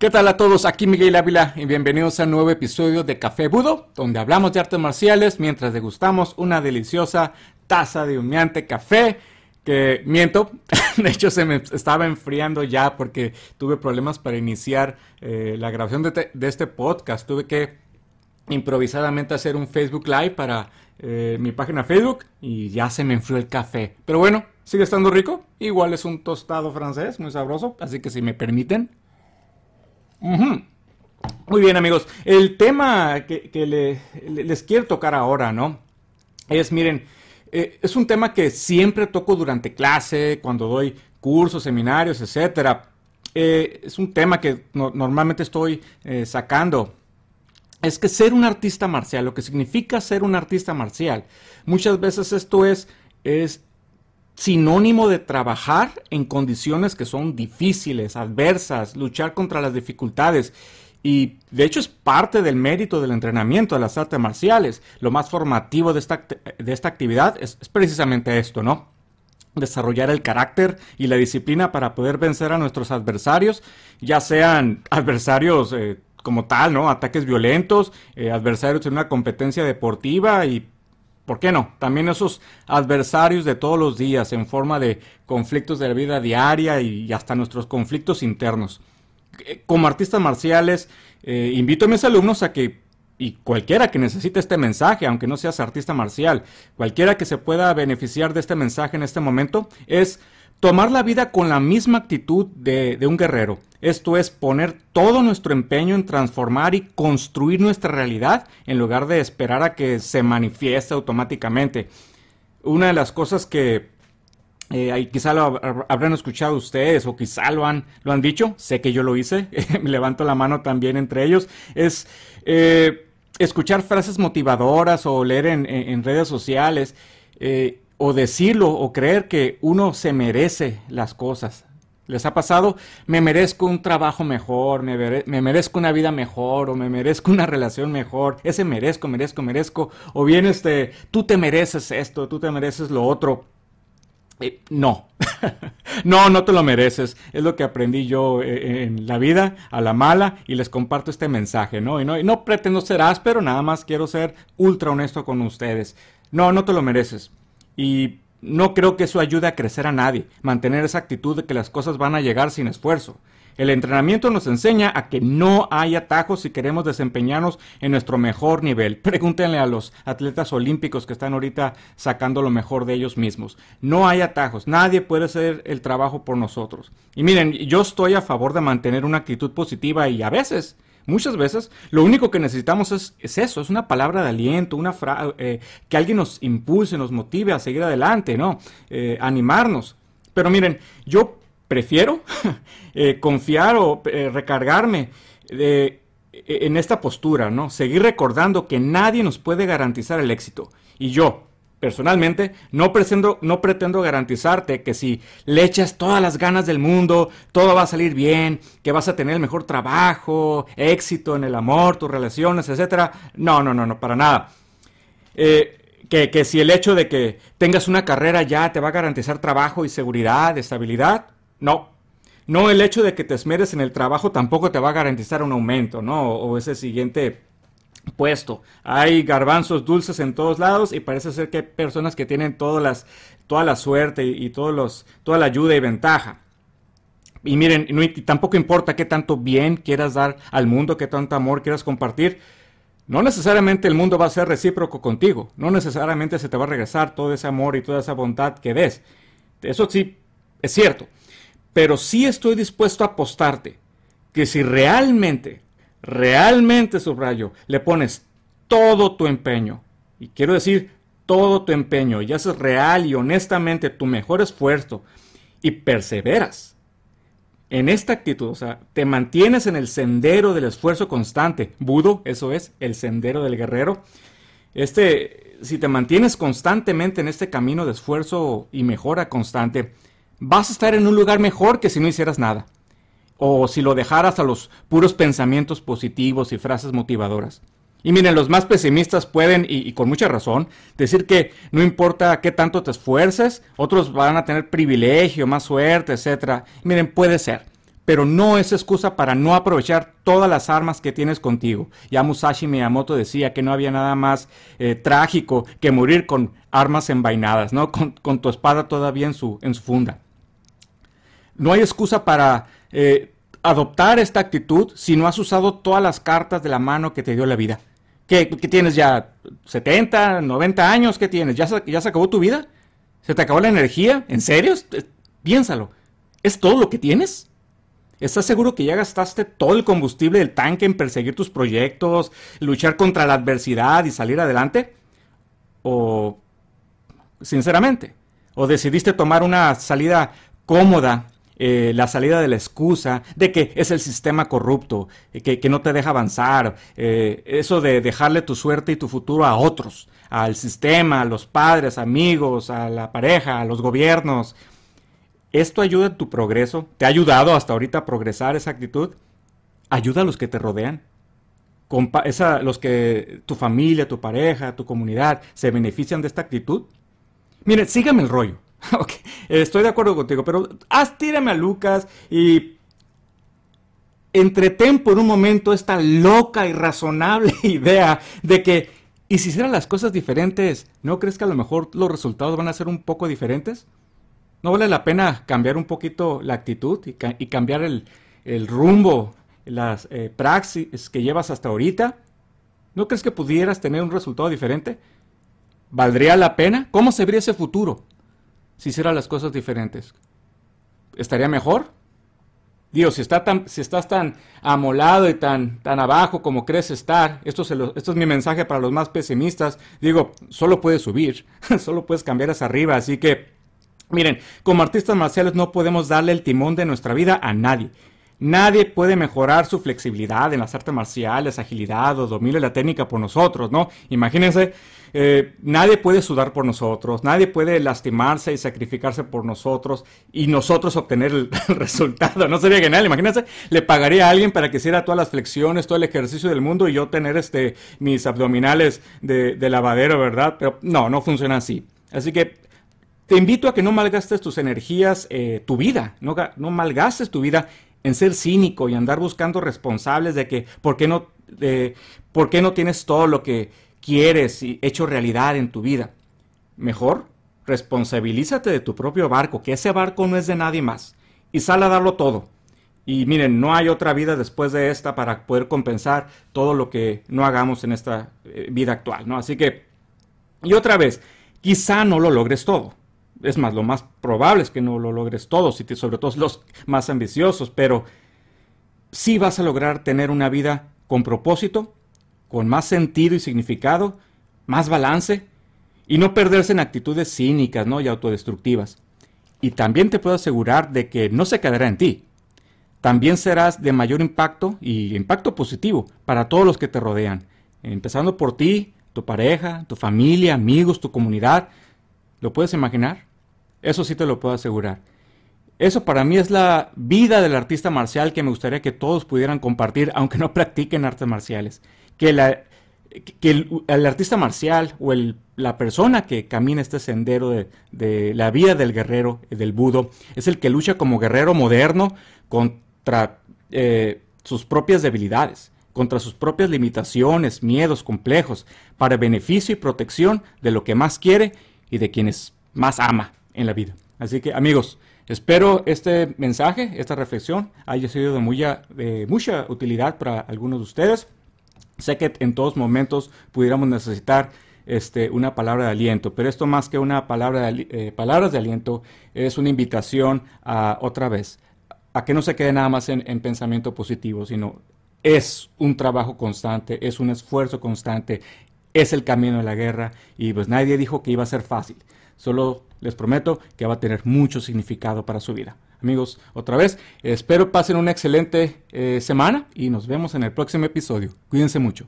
¿Qué tal a todos? Aquí Miguel Ávila y bienvenidos a un nuevo episodio de Café Budo, donde hablamos de artes marciales mientras degustamos una deliciosa taza de humeante café. Que miento, de hecho se me estaba enfriando ya porque tuve problemas para iniciar eh, la grabación de, este podcast. Tuve que improvisadamente hacer un Facebook Live para eh, mi página Facebook y ya se me enfrió el café. Pero bueno, sigue estando rico. Igual es un tostado francés, muy sabroso. Así que si me permiten, muy bien, amigos. El tema que, les quiero tocar ahora, ¿no? Es, miren, eh, es un tema que siempre toco durante clase, cuando doy cursos, seminarios, etcétera. Eh, es un tema que normalmente estoy eh, sacando. Es que ser un artista marcial, lo que significa ser un artista marcial, muchas veces esto es, es sinónimo de trabajar en condiciones que son difíciles, adversas, luchar contra las dificultades. Y de hecho es parte del mérito del entrenamiento de las artes marciales. Lo más formativo de esta, de esta actividad es, precisamente esto, ¿no? Desarrollar el carácter y la disciplina para poder vencer a nuestros adversarios, ya sean adversarios eh, como tal, ¿no? Ataques violentos, eh, adversarios en una competencia deportiva y ¿Por qué no? También esos adversarios de todos los días en forma de conflictos de la vida diaria y hasta nuestros conflictos internos. Eh, como artistas marciales, eh, invito a mis alumnos a que, y cualquiera que necesite este mensaje, aunque no seas artista marcial, cualquiera que se pueda beneficiar de este mensaje en este momento, es tomar la vida con la misma actitud de, un guerrero. Esto es poner todo nuestro empeño en transformar y construir nuestra realidad en lugar de esperar a que se manifieste automáticamente. Una de las cosas que eh, quizá lo habrán escuchado ustedes o quizá lo han, lo han dicho, sé que yo lo hice, me levanto la mano también entre ellos, es eh, escuchar frases motivadoras o leer en, redes sociales. Eh, o decirlo o creer que uno se merece las cosas. ¿Les ha pasado? Me merezco un trabajo mejor, me, merezco una vida mejor, o me merezco una relación mejor. Ese merezco, merezco, merezco. O bien este, tú te mereces esto, tú te mereces lo otro. Eh, no, no, no te lo mereces. Es lo que aprendí yo eh, en la vida, a la mala, y les comparto este mensaje, ¿no? Y no, y no pretendo ser áspero, nada más quiero ser ultra honesto con ustedes. No, no te lo mereces. Y no creo que eso ayude a crecer a nadie, mantener esa actitud de que las cosas van a llegar sin esfuerzo. El entrenamiento nos enseña a que no hay atajos si queremos desempeñarnos en nuestro mejor nivel. Pregúntenle a los atletas olímpicos que están ahorita sacando lo mejor de ellos mismos. No hay atajos, nadie puede hacer el trabajo por nosotros. Y miren, yo estoy a favor de mantener una actitud positiva y a veces Muchas veces lo único que necesitamos es, eso, es una palabra de aliento, una eh, que alguien nos impulse, nos motive a seguir adelante, ¿no? Eh, animarnos. Pero miren, yo prefiero eh, confiar o recargarme en esta postura, ¿no? Seguir recordando que nadie nos puede garantizar el éxito. Y yo, personalmente, no pretendo, no pretendo garantizarte que si le echas todas las ganas del mundo, todo va a salir bien, que vas a tener el mejor trabajo, éxito en el amor, tus relaciones, etc. No, no, no, no, para nada. Eh, que, que, si el hecho de que tengas una carrera ya te va a garantizar trabajo y seguridad, estabilidad, no. No el hecho de que te esmeres en el trabajo tampoco te va a garantizar un aumento, ¿no? O ese siguiente puesto. Hay garbanzos dulces en todos lados y parece ser que hay personas que tienen todas las, toda la suerte y, todos los, toda la ayuda y ventaja. Y miren, tampoco importa qué tanto bien quieras dar al mundo, qué tanto amor quieras compartir. No necesariamente el mundo va a ser recíproco contigo. No necesariamente se te va a regresar todo ese amor y toda esa bondad que des. Eso sí, es cierto. Pero sí estoy dispuesto a apostarte que si realmente realmente, subrayo, le pones todo tu empeño, y quiero decir todo tu empeño, y haces real y honestamente tu mejor esfuerzo, y perseveras en esta actitud, o sea, te mantienes en el sendero del esfuerzo constante, Budo, eso es, el sendero del guerrero, este, si te mantienes constantemente en este camino de esfuerzo y mejora constante, vas a estar en un lugar mejor que si no hicieras nada o si lo dejaras a los puros pensamientos positivos y frases motivadoras. Y miren, los más pesimistas pueden, y, con mucha razón, decir que no importa qué tanto te esfuerces, otros van a tener privilegio, más suerte, etc. Miren, puede ser. pero no es excusa para no aprovechar todas las armas que tienes contigo. Ya Musashi Miyamoto decía que no había nada más eh, trágico que morir con armas envainadas, ¿no? Con, tu espada todavía en su, en su funda. No hay excusa para eh, adoptar esta actitud si no has usado todas las cartas de la mano que te dio la vida. ¿Qué, tienes ya? ¿70, 90 años? ¿Qué tienes? ¿Ya ¿Ya se acabó tu vida? ¿Se te acabó la energía? ¿En serio? Piénsalo. ¿Es todo lo que tienes? ¿Estás seguro que ya gastaste todo el combustible del tanque en perseguir tus proyectos, luchar contra la adversidad y salir adelante? ¿O, sinceramente, o decidiste tomar una salida cómoda, eh, la salida de la excusa de que es el sistema corrupto, que, no te deja avanzar, eh, eso de dejarle tu suerte y tu futuro a otros, al sistema, a los padres, amigos, a la pareja, a los gobiernos, ¿Esto ayuda en tu progreso? ¿Te ha ayudado hasta ahorita a progresar esa actitud? Ayuda a los que te rodean. los que tu familia, tu pareja, tu comunidad se benefician de esta actitud. Mire, sígame el rollo. estoy de acuerdo contigo, pero haz, tírame a Lucas y entretén por un momento esta loca y razonable idea de que, ¿y si hicieran las cosas diferentes, no crees que a lo mejor los resultados van a ser un poco diferentes? ¿No vale la pena cambiar un poquito la actitud y, cambiar el, rumbo, las eh, praxis que llevas hasta ahorita? ¿No crees que pudieras tener un resultado diferente? ¿Valdría la pena? ¿Cómo se vería ese futuro si hicieras las cosas diferentes? ¿Estaría mejor? Dios, si, está tan, si estás tan amolado y tan, tan abajo como crees estar, esto, esto es mi mensaje para los más pesimistas, digo, solo puedes subir, solo puedes cambiar hacia arriba, así que Miren, como artistas marciales no podemos darle el timón de nuestra vida a nadie. Nadie puede mejorar su flexibilidad en las artes marciales, agilidad o dominio de la técnica por nosotros, ¿no? Imagínense, eh, nadie puede sudar por nosotros, nadie puede lastimarse y sacrificarse por nosotros y nosotros obtener el, resultado. No sería genial, imagínense, le pagaría a alguien para que hiciera todas las flexiones, todo el ejercicio del mundo y yo tener este, mis abdominales de, de lavadero, ¿verdad? Pero no, no funciona así. Así que te invito a que no malgastes tus energías, eh, tu vida, no, malgastes tu vida en ser cínico y andar buscando responsables de que por qué no, por qué no tienes todo lo que quieres y hecho realidad en tu vida. Mejor, responsabilízate de tu propio barco, que ese barco no es de nadie más, y sal a darlo todo. Y miren, no hay otra vida después de esta para poder compensar todo lo que no hagamos en esta eh, vida actual, ¿no? Así que, y otra vez, quizá no lo logres todo es más, lo más probable es que no lo logres todo, si sobre todo los más ambiciosos, pero sí vas a lograr tener una vida con propósito, con más sentido y significado, más balance, y no perderse en actitudes cínicas ¿no? y autodestructivas. Y también te puedo asegurar de que no se quedará en ti. También serás de mayor impacto y impacto positivo para todos los que te rodean, empezando por ti, tu pareja, tu familia, amigos, tu comunidad. ¿Lo puedes imaginar? Eso sí te lo puedo asegurar. Eso para mí es la vida del artista marcial que me gustaría que todos pudieran compartir, aunque no practiquen artes marciales. Que, el, artista marcial o la persona que camina este sendero de, la vida del guerrero, del budo, es el que lucha como guerrero moderno contra eh, sus propias debilidades, contra sus propias limitaciones, miedos complejos, para beneficio y protección de lo que más quiere y de quienes más ama en la vida. Así que amigos, espero este mensaje, esta reflexión haya sido de, mucha, utilidad para algunos de ustedes. Sé que en todos momentos pudiéramos necesitar este, una palabra de aliento, pero esto más que una palabra de, eh, palabras de aliento es una invitación a otra vez, a que no se quede nada más en, en pensamiento positivo, sino es un trabajo constante, es un esfuerzo constante, es el camino de la guerra y pues nadie dijo que iba a ser fácil. Solo les prometo que va a tener mucho significado para su vida. Amigos, otra vez, espero pasen una excelente eh, semana y nos vemos en el próximo episodio. Cuídense mucho.